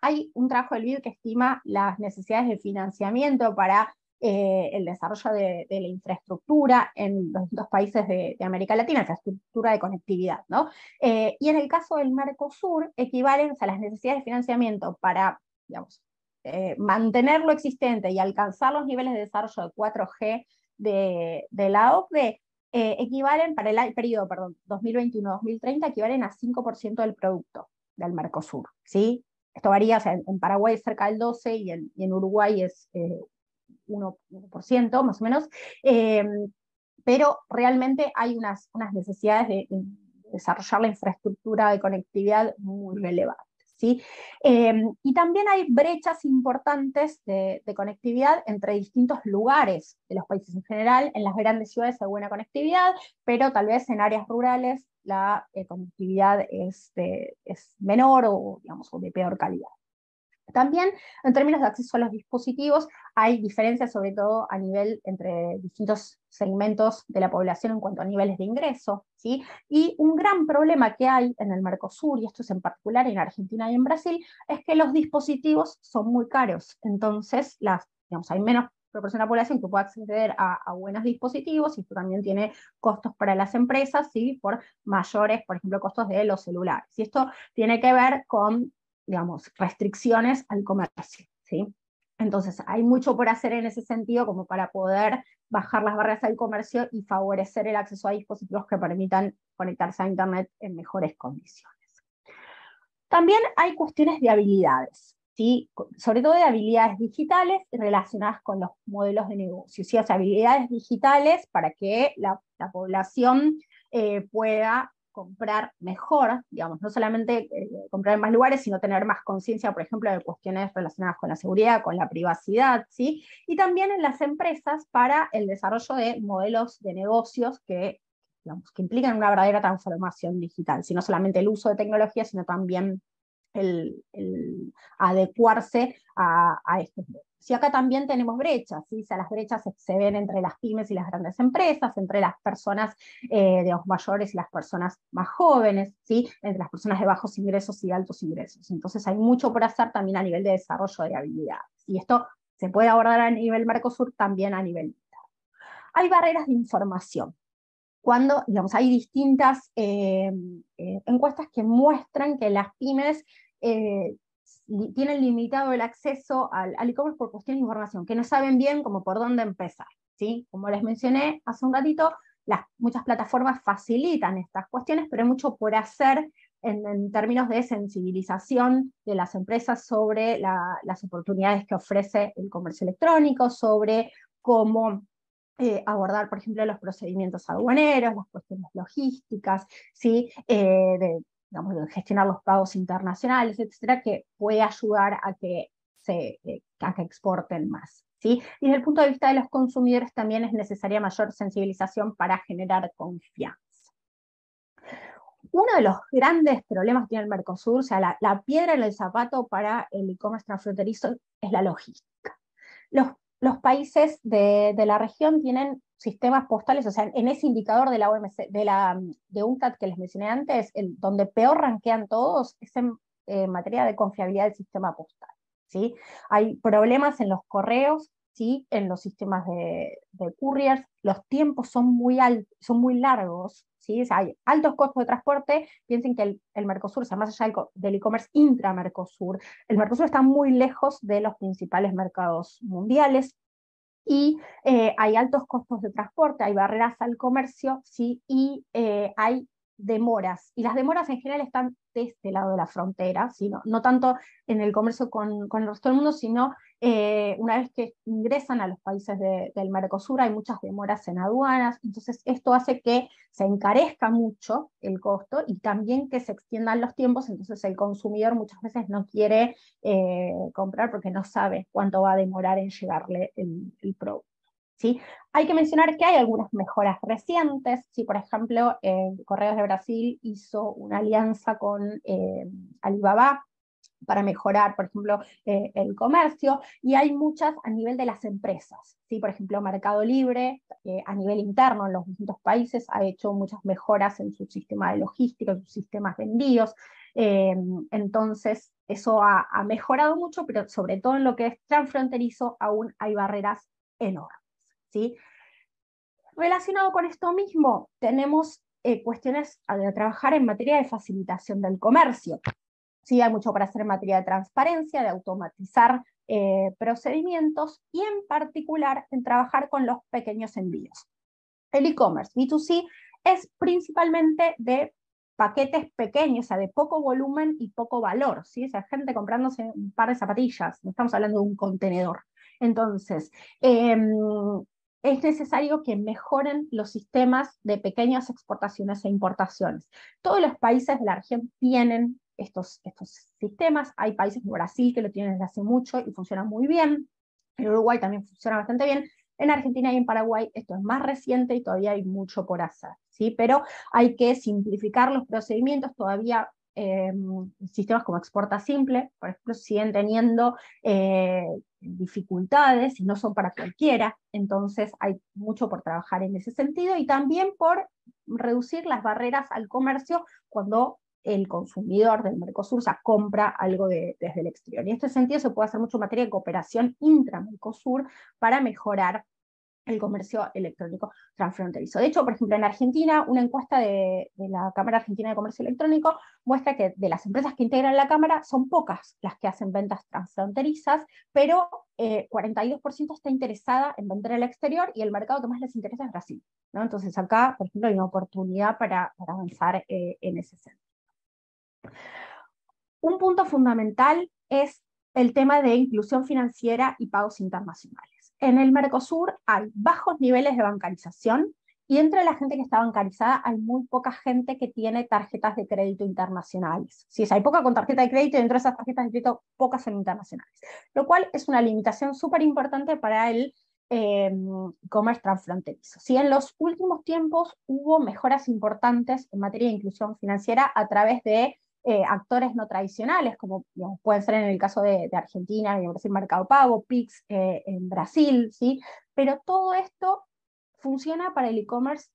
hay un trabajo del BID que estima las necesidades de financiamiento para eh, el desarrollo de, la infraestructura en los distintos países de, América Latina, infraestructura de conectividad. ¿no? Eh, y en el caso del Mercosur, equivalen a las necesidades de financiamiento para digamos, eh, mantener lo existente y alcanzar los niveles de desarrollo de 4G de, la OCDE, equivalen para el periodo 2021-2030, equivalen a 5% del producto del Mercosur. ¿sí? Esto varía, en Paraguay es cerca del 12 y en, Uruguay es 1%, eh, más o menos, em, pero realmente hay unas, unas necesidades de, desarrollar la infraestructura de conectividad muy relevantes. ¿sí? Em, y también hay brechas importantes de, conectividad entre distintos lugares de los países en general. En las grandes ciudades hay buena conectividad, pero tal vez en áreas rurales la eh, conectividad es, es, menor o, digamos, de peor calidad. También en términos de acceso a los dispositivos hay diferencias sobre todo a nivel entre distintos segmentos de la población en cuanto a niveles de ingreso. ¿sí? Y un gran problema que hay en el Mercosur, y esto es en particular en Argentina y en Brasil, es que los dispositivos son muy caros. Entonces las, digamos, hay menos proporción de la población que pueda acceder a, buenos dispositivos y esto también tiene costos para las empresas, ¿sí? por mayores, por ejemplo, costos de los celulares. Y esto tiene que ver con, digamos, restricciones al comercio. ¿sí? Entonces, hay mucho por hacer en ese sentido como para poder bajar las barreras al comercio y favorecer el acceso a dispositivos que permitan conectarse a Internet en mejores condiciones. También hay cuestiones de habilidades sobre todo de habilidades digitales relacionadas con los modelos de negocio, ¿sí? o sea, habilidades digitales para que la, población eh, pueda comprar mejor, digamos, no solamente eh, comprar en más lugares, sino tener más conciencia, por ejemplo, de cuestiones relacionadas con la seguridad, con la privacidad, ¿sí? Y también en las empresas para el desarrollo de modelos de negocios que, digamos, que implican una verdadera transformación digital, no solamente el uso de tecnología, sino también el, adecuarse a, a estos si acá también tenemos brechas, ¿sí? las brechas se, ven entre las pymes y las grandes empresas, entre las personas eh, de los mayores y las personas más jóvenes, ¿sí? entre las personas de bajos ingresos y altos ingresos. Entonces hay mucho por hacer también a nivel de desarrollo de habilidades. Y esto se puede abordar a nivel Mercosur, también a nivel interno. Hay barreras de información. Cuando, digamos, hay distintas eh, eh, encuestas que muestran que las pymes tienen limitado el acceso al, e-commerce por cuestiones de información, que no saben bien cómo por dónde empezar. ¿sí? Como les mencioné hace un ratito, las, muchas plataformas facilitan estas cuestiones, pero hay mucho por hacer en, términos de sensibilización de las empresas sobre las oportunidades que ofrece el comercio electrónico, sobre cómo eh, abordar, por ejemplo, los procedimientos aduaneros, las cuestiones logísticas, ¿sí? Eh, de digamos, gestionar los pagos internacionales, etcétera, que puede ayudar a que, se, eh, a que exporten más. ¿sí? Y desde el punto de vista de los consumidores también es necesaria mayor sensibilización para generar confianza. Uno de los grandes problemas que tiene el Mercosur, o sea, la, la piedra en el zapato para el e-commerce transfronterizo es la logística. Los, los países de, la región tienen sistemas postales, o sea, en ese indicador de la OMC, de la de UNCTAD que les mencioné antes, el, donde peor ranquean todos es en materia de confiabilidad del sistema postal. ¿sí? Hay problemas en los correos, ¿sí? en los sistemas de, de couriers, los tiempos son muy, son muy largos, ¿sí? hay altos costos de transporte, piensen que el, el Mercosur, o sea, más allá del e-commerce intra-Mercosur, el Mercosur está muy lejos de los principales mercados mundiales, y eh, hay altos costos de transporte, hay barreras al comercio, ¿sí? y eh, hay demoras. Y las demoras en general están de este lado de la frontera, sino, no tanto en el comercio con, con el resto del mundo, sino eh, una vez que ingresan a los países del Mercosur hay muchas demoras en aduanas, entonces esto hace que se encarezca mucho el costo y también que se extiendan los tiempos, entonces el consumidor muchas veces no quiere eh, comprar porque no sabe cuánto va a demorar en llegarle el, el producto. ¿Sí? Hay que mencionar que hay algunas mejoras recientes, ¿sí? por ejemplo, eh, Correos de Brasil hizo una alianza con eh, Alibaba para mejorar, por ejemplo, eh, el comercio, y hay muchas a nivel de las empresas. ¿sí? Por ejemplo, Mercado Libre, a nivel interno en los distintos países, ha hecho muchas mejoras en su sistema de logística, en sus sistemas de envíos. entonces, eso ha, ha mejorado mucho, pero sobre todo en lo que es transfronterizo, aún hay barreras enormes. Relacionado con esto mismo, tenemos eh, cuestiones a, trabajar en materia de facilitación del comercio. ¿sí? Hay mucho para hacer en materia de transparencia, de automatizar eh, procedimientos y en particular en trabajar con los pequeños envíos. El e-commerce B2C es principalmente de paquetes pequeños, o sea, de poco volumen y poco valor, ¿sí? O sea, gente comprándose un par de zapatillas, no estamos hablando de un contenedor. Entonces, em, es necesario que mejoren los sistemas de pequeñas exportaciones e importaciones. Todos los países de la región tienen estos, sistemas, hay países como Brasil que lo tienen desde hace mucho y funcionan muy bien, en Uruguay también funciona bastante bien, en Argentina y en Paraguay esto es más reciente y todavía hay mucho por hacer, ¿sí? pero hay que simplificar los procedimientos, todavía eh, sistemas como Exporta Simple, por ejemplo, siguen teniendo eh, dificultades y no son para cualquiera, entonces hay mucho por trabajar en ese sentido y también por reducir las barreras al comercio cuando el consumidor del Mercosur compra algo desde el exterior. Y en este sentido se puede hacer mucho materia de cooperación intra-Mercosur para mejorar el comercio electrónico transfronterizo. De hecho, por ejemplo, en Argentina, una encuesta de, la Cámara Argentina de Comercio Electrónico muestra que de las empresas que integran la Cámara son pocas las que hacen ventas transfronterizas, pero 42% eh, está interesada en vender al exterior y el mercado que más les interesa es Brasil. Entonces acá, por ejemplo, hay una oportunidad para, avanzar eh, en ese sentido. Un punto fundamental es el tema de inclusión financiera y pagos internacionales en el Mercosur hay bajos niveles de bancarización y entre la gente que está bancarizada hay muy poca gente que tiene tarjetas de crédito internacionales. Si hay poca con tarjeta de crédito y dentro de esas tarjetas de crédito pocas son internacionales, lo cual es una limitación súper importante para el eh, e-commerce transfronterizo. Si en los últimos tiempos hubo mejoras importantes en materia de inclusión financiera a través de eh, actores no tradicionales, como pueden ser en el caso de, Argentina, y Brasil Mercado Pago, PIX eh, en Brasil, ¿sí? Pero todo esto funciona para el e-commerce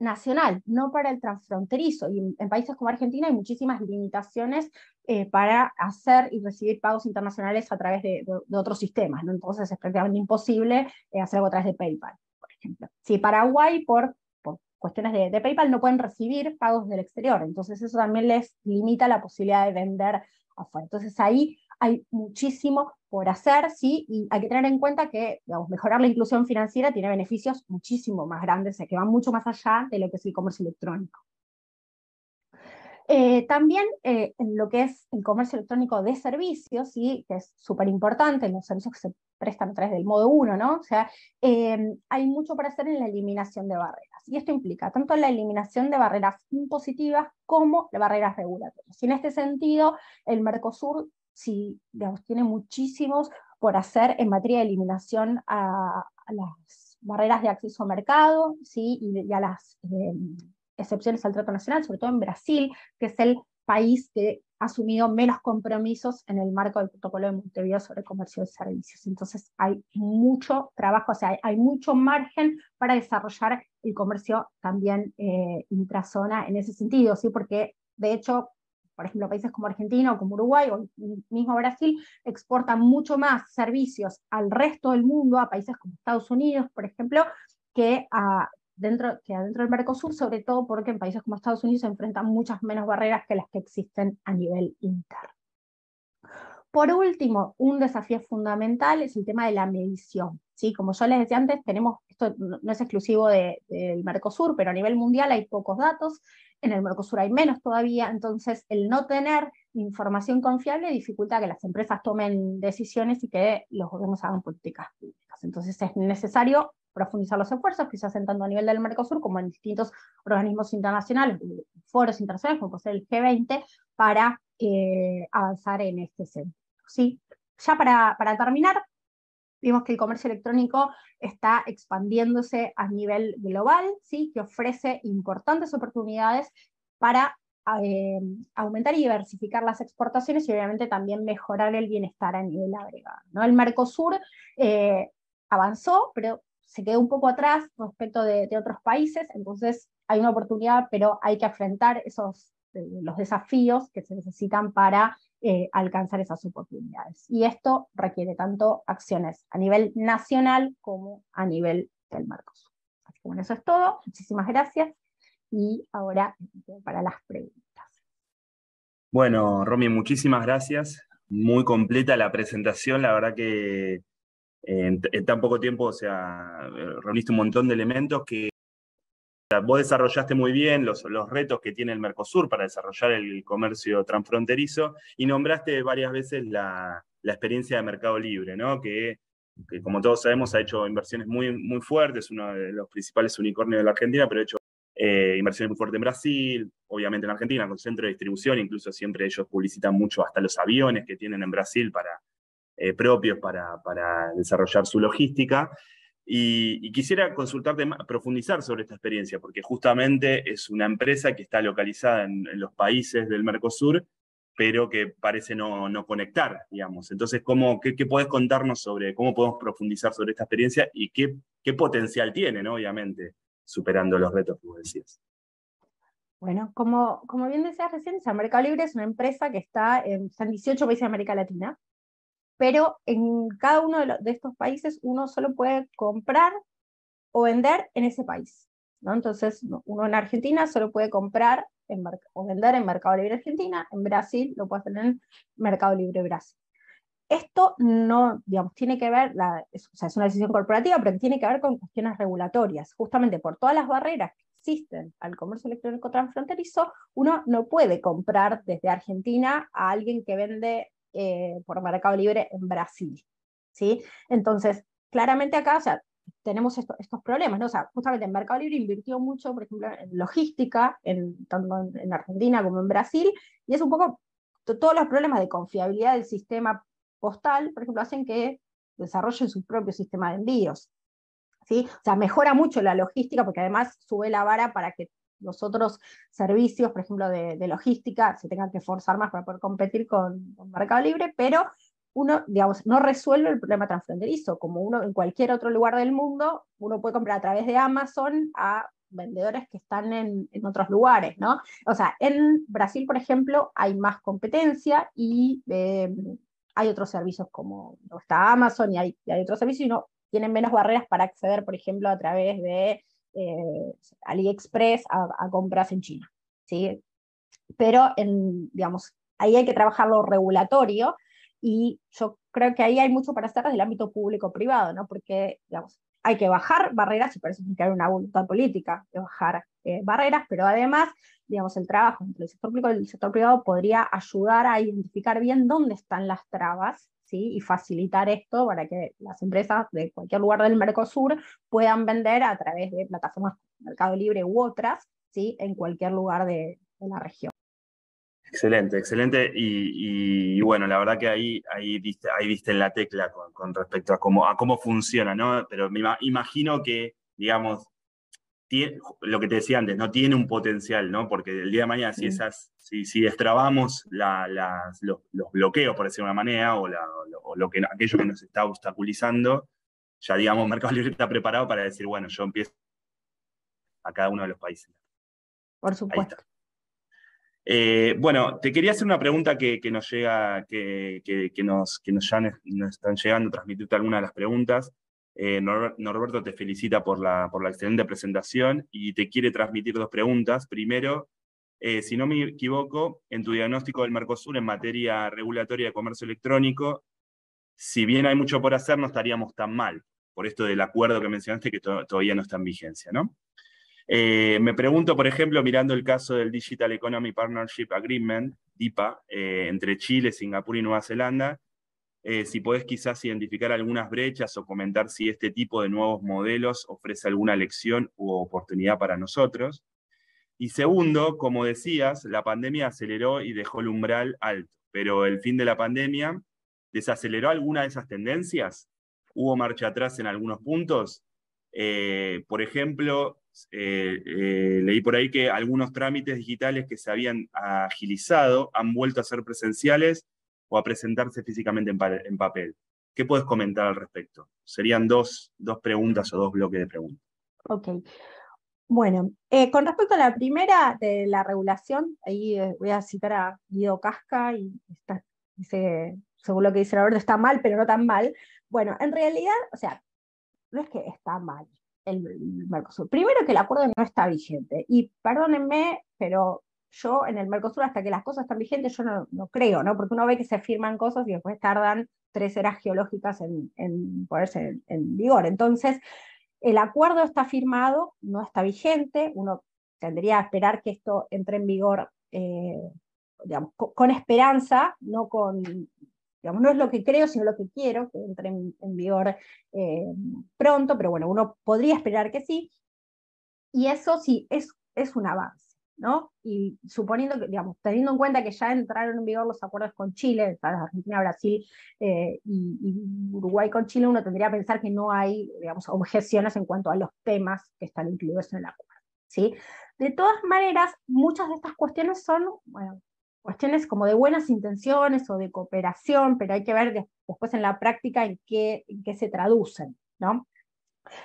nacional, no para el transfronterizo. Y en, países como Argentina hay muchísimas limitaciones eh, para hacer y recibir pagos internacionales a través de, otros sistemas. Entonces es prácticamente imposible eh, hacer algo a través de PayPal, por ejemplo. Si Paraguay, por cuestiones de, PayPal, no pueden recibir pagos del exterior. Entonces eso también les limita la posibilidad de vender afuera. Entonces ahí hay muchísimo por hacer, ¿sí? Y hay que tener en cuenta que, mejorar la inclusión financiera tiene beneficios muchísimo más grandes, que van mucho más allá de lo que es el comercio electrónico. Eh, también eh, en lo que es el comercio electrónico de servicios, ¿sí? que es súper importante, los servicios que se prestan a través del modo 1, ¿no? O sea, eh, hay mucho para hacer en la eliminación de barreras. Y esto implica tanto la eliminación de barreras impositivas como de barreras regulatorias. Y en este sentido, el Mercosur sí, digamos, tiene muchísimos por hacer en materia de eliminación a, las barreras de acceso a mercado ¿sí? y, a las eh, excepciones al trato nacional, sobre todo en Brasil, que es el país que asumido menos compromisos en el marco del protocolo de Montevideo sobre comercio de servicios. Entonces hay mucho trabajo, o sea, hay, mucho margen para desarrollar el comercio también eh, intrazona en ese sentido, ¿sí? porque de hecho por ejemplo, países como Argentina o como Uruguay o mismo Brasil exportan mucho más servicios al resto del mundo, a países como Estados Unidos, por ejemplo, que, a, dentro, que adentro del Mercosur, sobre todo porque en países como Estados Unidos se enfrentan muchas menos barreras que las que existen a nivel interno. Por último, un desafío fundamental es el tema de la medición. ¿sí? Como yo les decía antes, tenemos, esto no es exclusivo del Mercosur, pero a nivel mundial hay pocos datos en el Mercosur hay menos todavía, entonces el no tener información confiable dificulta que las empresas tomen decisiones y que los gobiernos hagan políticas públicas. Entonces es necesario profundizar los esfuerzos que se hacen tanto a nivel del Mercosur como en distintos organismos internacionales, foros internacionales como puede ser el G20, para eh, avanzar en este sentido. ¿sí? Ya para, para terminar, Vimos que el comercio electrónico está expandiéndose a nivel global, ¿sí? que ofrece importantes oportunidades para eh, aumentar y diversificar las exportaciones y obviamente también mejorar el bienestar a nivel agregado. ¿no? El Mercosur eh, avanzó, pero se quedó un poco atrás respecto de, otros países, entonces hay una oportunidad, pero hay que afrontar esos, eh, los desafíos que se necesitan para eh, alcanzar esas oportunidades. Y esto requiere tanto acciones a nivel nacional como a nivel del Mercosur. Así bueno, eso es todo. Muchísimas gracias. Y ahora para las preguntas. Bueno, Romy, muchísimas gracias. Muy completa la presentación. La verdad que en, en tan poco tiempo, o sea, reuniste un montón de elementos que Vos desarrollaste muy bien los, retos que tiene el Mercosur para desarrollar el comercio transfronterizo y nombraste varias veces la, experiencia de Mercado Libre, ¿no? que, como todos sabemos ha hecho inversiones muy, muy fuertes, uno de los principales unicornios de la Argentina, pero ha hecho eh, inversiones muy fuertes en Brasil, obviamente en Argentina, con centro de distribución, incluso siempre ellos publicitan mucho hasta los aviones que tienen en Brasil para, eh, propios para, para desarrollar su logística. Y, quisiera consultarte, profundizar sobre esta experiencia, porque justamente es una empresa que está localizada en, los países del Mercosur, pero que parece no, no conectar, digamos. Entonces, ¿cómo, qué, puedes contarnos sobre cómo podemos profundizar sobre esta experiencia y qué, qué potencial tiene, obviamente, superando los retos que vos decías? Bueno, como, como bien decías recién, Mercado Libre es una empresa que está en, está en 18 países de América Latina, pero en cada uno de, estos países uno solo puede comprar o vender en ese país. ¿no? Entonces, uno en Argentina solo puede comprar o vender en Mercado Libre Argentina, en Brasil lo puede hacer en Mercado Libre Brasil. Esto no, digamos, tiene que ver, la, es, o sea, es una decisión corporativa, pero tiene que ver con cuestiones regulatorias. Justamente por todas las barreras que existen al comercio electrónico transfronterizo, uno no puede comprar desde Argentina a alguien que vende eh, por Mercado Libre en Brasil. ¿sí? Entonces, claramente acá, o sea, tenemos estos problemas, ¿no? O sea, justamente en Mercado Libre invirtió mucho, por ejemplo, en logística, tanto en, Argentina como en Brasil, y es un poco todos los problemas de confiabilidad del sistema postal, por ejemplo, hacen que desarrollen su propio sistema de envíos. ¿sí? O sea, mejora mucho la logística porque además sube la vara para que los otros servicios, por ejemplo, de, logística, se tengan que esforzar más para poder competir con, con Mercado Libre, pero uno, digamos, no resuelve el problema transfronterizo, como uno en cualquier otro lugar del mundo, uno puede comprar a través de Amazon a vendedores que están en, otros lugares, ¿no? O sea, en Brasil, por ejemplo, hay más competencia y eh, hay otros servicios como está Amazon y hay, hay, otros servicios y no tienen menos barreras para acceder, por ejemplo, a través de eh, AliExpress a, compras en China, ¿sí? Pero, en, digamos, ahí hay que trabajar lo regulatorio y yo creo que ahí hay mucho para hacer desde el ámbito público-privado, ¿no? Porque, digamos, hay que bajar barreras y por eso haber una voluntad política de bajar eh, barreras, pero además, digamos, el trabajo entre el sector público y el sector privado podría ayudar a identificar bien dónde están las trabas ¿sí? y facilitar esto para que las empresas de cualquier lugar del Mercosur puedan vender a través de plataformas Mercado Libre u otras ¿sí? en cualquier lugar de la región. Excelente, excelente. Y, bueno, la verdad que ahí, ahí, viste, ahí viste en la tecla con, respecto a cómo, a cómo funciona, ¿no? Pero me imagino que, digamos, lo que te decía antes, no tiene un potencial, ¿no? Porque el día de mañana, si esas, si, si destrabamos los, bloqueos, por decir una manera, o, lo que, aquello que nos está obstaculizando, ya digamos, Mercado Libre está preparado para decir, bueno, yo empiezo a cada uno de los países. Por supuesto. Eh, bueno, te quería hacer una pregunta que, nos llega, que, nos, nos, ya nos están llegando, transmitirte algunas de las preguntas. Eh, Norberto te felicita por la, por la excelente presentación y te quiere transmitir dos preguntas. Primero, eh, si no me equivoco, en tu diagnóstico del Mercosur en materia regulatoria de comercio electrónico, si bien hay mucho por hacer, no estaríamos tan mal, por esto del acuerdo que mencionaste que todavía no está en vigencia, ¿no? Eh, me pregunto, por ejemplo, mirando el caso del Digital Economy Partnership Agreement, DIPA, entre Chile, Singapur y Nueva Zelanda, eh, si podés quizás identificar algunas brechas o comentar si este tipo de nuevos modelos ofrece alguna lección u oportunidad para nosotros. Y segundo, como decías, la pandemia aceleró y dejó el umbral alto, pero el fin de la pandemia desaceleró alguna de esas tendencias. ¿Hubo marcha atrás en algunos puntos? por ejemplo, eh, eh, leí por ahí que algunos trámites digitales que se habían agilizado han vuelto a ser presenciales o a presentarse físicamente en, papel. ¿Qué puedes comentar al respecto? Serían dos, preguntas o dos bloques de preguntas. Ok. Bueno, eh, con respecto a la primera de la regulación, ahí voy a citar a Guido Casca y dice, según lo que dice Roberto, está mal, pero no tan mal. Bueno, en realidad, o sea, no es que está mal, el Mercosur. Primero que el acuerdo no está vigente. Y perdónenme, pero yo en el Mercosur, hasta que las cosas están vigentes, yo no, creo, ¿no? Porque uno ve que se firman cosas y después tardan tres eras geológicas en, ponerse en, vigor. Entonces, el acuerdo está firmado, no está vigente, uno tendría que esperar que esto entre en vigor, eh, digamos, con esperanza, no con no es lo que creo, sino lo que quiero, que entre en, vigor eh, pronto, pero bueno, uno podría esperar que sí. Y eso sí, es, es un avance, Y suponiendo que, digamos, teniendo en cuenta que ya entraron en vigor los acuerdos con Chile, Argentina, Brasil eh, y, Uruguay con Chile, uno tendría que pensar que no hay, digamos, objeciones en cuanto a los temas que están incluidos en el acuerdo, ¿sí? De todas maneras, muchas de estas cuestiones son, cuestiones como de buenas intenciones o de cooperación, pero hay que ver después en la práctica en qué, qué se traducen, ¿no?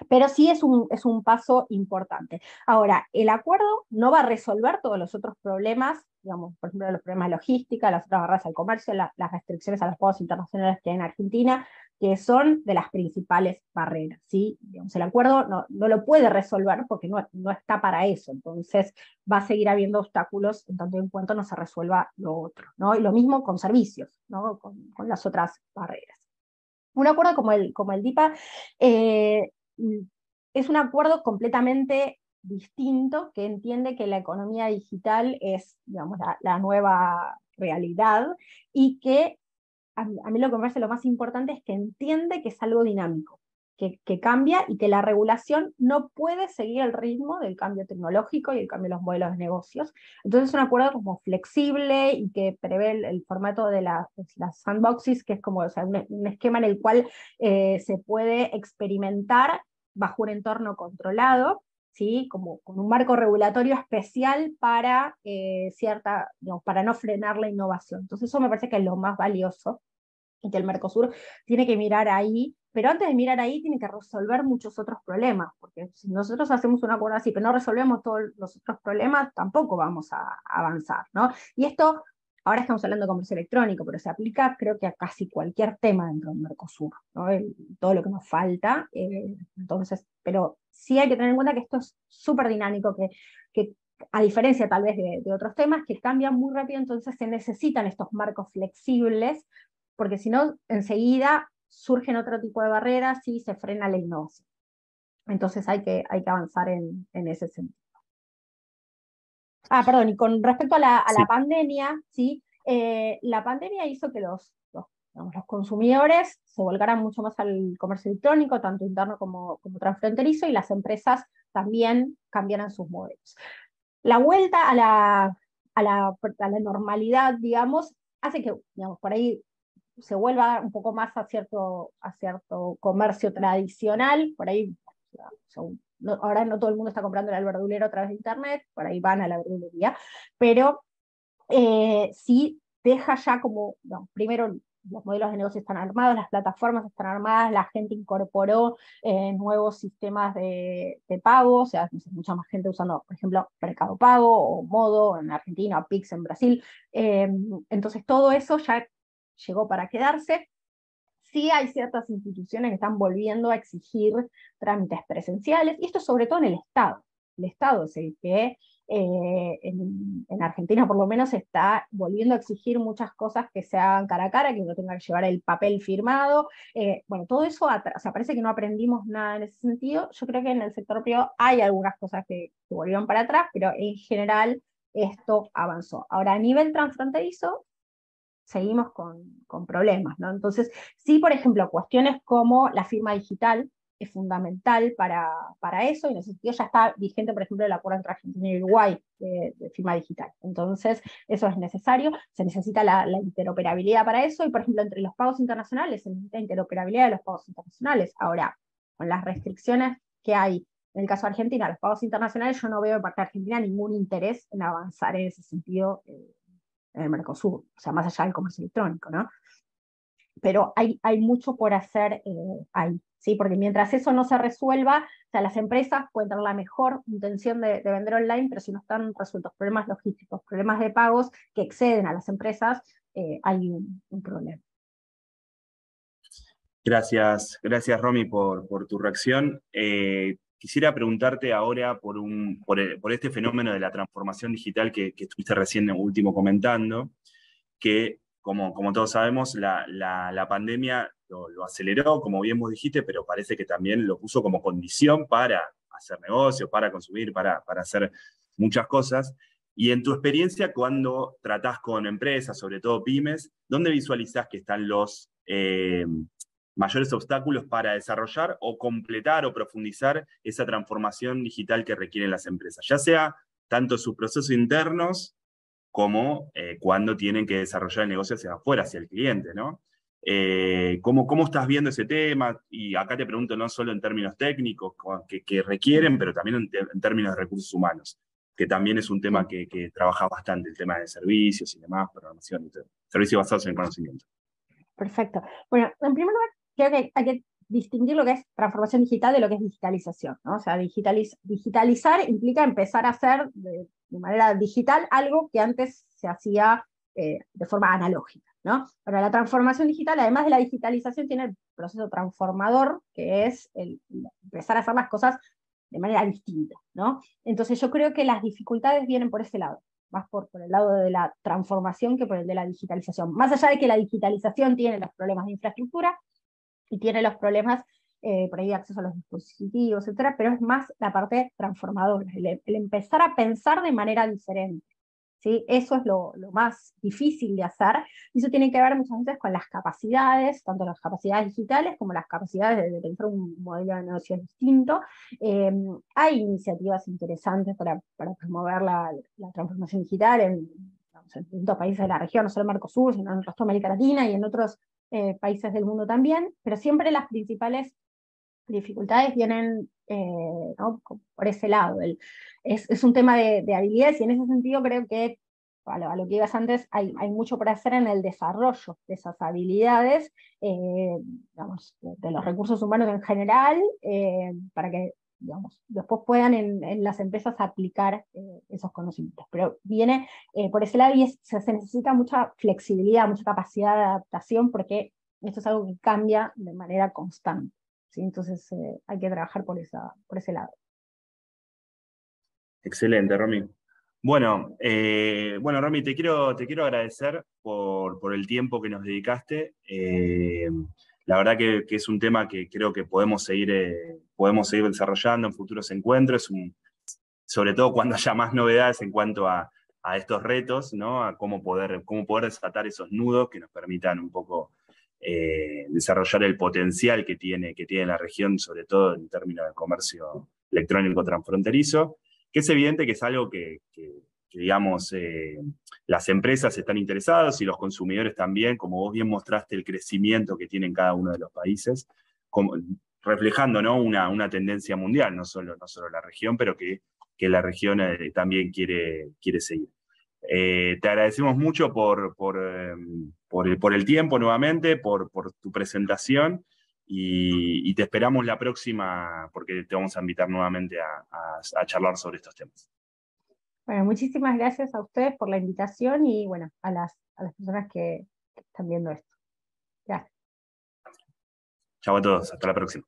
Pero sí es un, es un paso importante. Ahora, el acuerdo no va a resolver todos los otros problemas, digamos, por ejemplo, los problemas de logística, las otras barreras al comercio, las restricciones a los pagos internacionales que hay en Argentina, que son de las principales barreras. ¿sí? El acuerdo no, no, lo puede resolver porque no, no, está para eso, entonces va a seguir habiendo obstáculos en tanto en cuanto no se resuelva lo otro. ¿no? Y lo mismo con servicios, ¿no? con, con las otras barreras. Un acuerdo como el, como el DIPA eh, es un acuerdo completamente distinto que entiende que la economía digital es digamos, la, nueva realidad y que a mí, lo que me parece lo más importante es que entiende que es algo dinámico, que, cambia y que la regulación no puede seguir el ritmo del cambio tecnológico y el cambio de los modelos de negocios. Entonces es un acuerdo como flexible y que prevé el, formato de las sandboxes, que es como un, esquema en el cual eh, se puede experimentar bajo un entorno controlado, ¿sí? como con un marco regulatorio especial para, eh, cierta, para no frenar la innovación. Entonces eso me parece que es lo más valioso y que el Mercosur tiene que mirar ahí, pero antes de mirar ahí tiene que resolver muchos otros problemas, porque si nosotros hacemos un acuerdo así, pero no resolvemos todos los otros problemas, tampoco vamos a, avanzar, ¿no? Y esto, ahora estamos hablando de comercio electrónico, pero se aplica creo que a casi cualquier tema dentro del Mercosur, ¿no? todo lo que nos falta, eh, entonces, pero sí hay que tener en cuenta que esto es súper dinámico, que, que a diferencia tal vez de, otros temas que cambian muy rápido, entonces se necesitan estos marcos flexibles porque si no, enseguida surgen otro tipo de barreras y se frena la innovación. Entonces hay que, hay que avanzar en, en ese sentido. Ah, perdón, y con respecto a la, a la pandemia, ¿sí? Eh, la pandemia hizo que los, los, los, consumidores se volcaran mucho más al comercio electrónico, tanto interno como, como transfronterizo, y las empresas también cambiaran sus modelos. La vuelta a la, a la, a la normalidad, digamos, hace que, digamos, por ahí se vuelva un poco más a cierto, comercio tradicional, por ahí, ahora no todo el mundo está comprando el verdulero a través de internet, por ahí van a la verdulería, pero eh, sí deja ya como, primero los modelos de negocio están armados, las plataformas están armadas, la gente incorporó eh, nuevos sistemas de, pago, o sea, mucha más gente usando, por ejemplo, Mercado Pago o Modo en Argentina, Pix en Brasil. Eh, entonces, todo eso ya llegó para quedarse. Sí hay ciertas instituciones que están volviendo a exigir trámites presenciales, y esto sobre todo en el Estado. El Estado es el que eh, en, Argentina por lo menos está volviendo a exigir muchas cosas que se hagan cara a cara, que uno tenga que llevar el papel firmado. Eh, bueno, todo eso, o sea, parece que no aprendimos nada en ese sentido. Yo creo que en el sector privado hay algunas cosas que, que volvieron para atrás, pero en general esto avanzó. Ahora, a nivel transfronterizo, seguimos con, con problemas, ¿no? Entonces, sí, por ejemplo, cuestiones como la firma digital es fundamental para, para eso, y en ese sentido ya está vigente, por ejemplo, el acuerdo entre Argentina y Uruguay de, firma digital. Entonces, eso es necesario, se necesita la, interoperabilidad para eso, y por ejemplo, entre los pagos internacionales se necesita interoperabilidad de los pagos internacionales. Ahora, con las restricciones que hay en el caso de Argentina, los pagos internacionales, yo no veo de parte de Argentina ningún interés en avanzar en ese sentido eh, en el Mercosur, o sea, más allá del comercio electrónico, ¿no? Pero hay, hay mucho por hacer eh, ahí, ¿sí? Porque mientras eso no se resuelva, o sea, las empresas pueden tener la mejor intención de, vender online, pero si no están resueltos problemas logísticos, problemas de pagos que exceden a las empresas, eh, hay un, problema. Gracias, gracias Romy por, por tu reacción. Eh, Quisiera preguntarte ahora por, un, por, este fenómeno de la transformación digital que, estuviste recién último comentando, que como, todos sabemos, la, pandemia lo, aceleró, como bien vos dijiste, pero parece que también lo puso como condición para hacer negocios, para consumir, para, para hacer muchas cosas. Y en tu experiencia, cuando tratás con empresas, sobre todo pymes, ¿dónde visualizás que están los, eh, mayores obstáculos para desarrollar o completar o profundizar esa transformación digital que requieren las empresas, ya sea tanto sus procesos internos como eh, cuando tienen que desarrollar el negocio hacia afuera, hacia el cliente, ¿no? Eh, ¿cómo, ¿cómo, estás viendo ese tema? Y acá te pregunto no solo en términos técnicos que, requieren, pero también en, en, términos de recursos humanos, que también es un tema que, que trabaja bastante, el tema de servicios y demás, programación, servicios basados en conocimiento. Perfecto. Bueno, en primer lugar, creo que hay que distinguir lo que es transformación digital de lo que es digitalización. ¿no? O sea, digitalizar implica empezar a hacer de, manera digital algo que antes se hacía eh, de forma analógica. ¿no? Pero la transformación digital, además de la digitalización, tiene el proceso transformador, que es el, empezar a hacer las cosas de manera distinta. ¿no? Entonces yo creo que las dificultades vienen por ese lado más por, por, el lado de la transformación que por el de la digitalización. Más allá de que la digitalización tiene los problemas de infraestructura, y tiene los problemas eh, por ahí de acceso a los dispositivos, etcétera, pero es más la parte transformadora, el, empezar a pensar de manera diferente. ¿sí? Eso es lo, lo, más difícil de hacer, y eso tiene que ver muchas veces con las capacidades, tanto las capacidades digitales como las capacidades de, pensar un modelo de negocio distinto. Eh, hay iniciativas interesantes para, para promover la, la transformación digital en, en distintos países de la región, no solo en Mercosur, sino en el resto de América Latina y en otros eh, países del mundo también, pero siempre las principales dificultades vienen eh, por ese lado. es, un tema de, habilidades y en ese sentido creo que, a lo, que ibas antes, hay, mucho por hacer en el desarrollo de esas habilidades, eh, digamos, de, los recursos humanos en general, para que después puedan en, las empresas aplicar esos conocimientos. Pero viene por ese lado y se, necesita mucha flexibilidad, mucha capacidad de adaptación, porque esto es algo que cambia de manera constante. Entonces eh, hay que trabajar por, esa, por ese lado. Excelente, Romy. Bueno, eh, bueno, Romy, te quiero, te quiero agradecer por, por el tiempo que nos dedicaste. Eh, la verdad que, es un tema que creo que podemos seguir, podemos seguir desarrollando en futuros encuentros, sobre todo cuando haya más novedades en cuanto a, a, estos retos, ¿no? a cómo poder, cómo poder desatar esos nudos que nos permitan un poco eh, desarrollar el potencial que tiene, que tiene la región, sobre todo en términos de comercio electrónico transfronterizo, que es evidente que es algo que, digamos, eh, las empresas están interesadas y los consumidores también, como vos bien mostraste el crecimiento que tiene en cada uno de los países, reflejando ¿no? una, una, tendencia mundial, no solo, no solo la región, pero que, que la región eh, también quiere, quiere seguir. te agradecemos mucho por, por, em, por el, tiempo nuevamente, por, tu presentación y, te esperamos la próxima porque te vamos a invitar nuevamente a, charlar sobre estos temas. Bueno, muchísimas gracias a ustedes por la invitación y bueno, a las, a las personas que están viendo esto. Gracias. Chao a todos, hasta la próxima.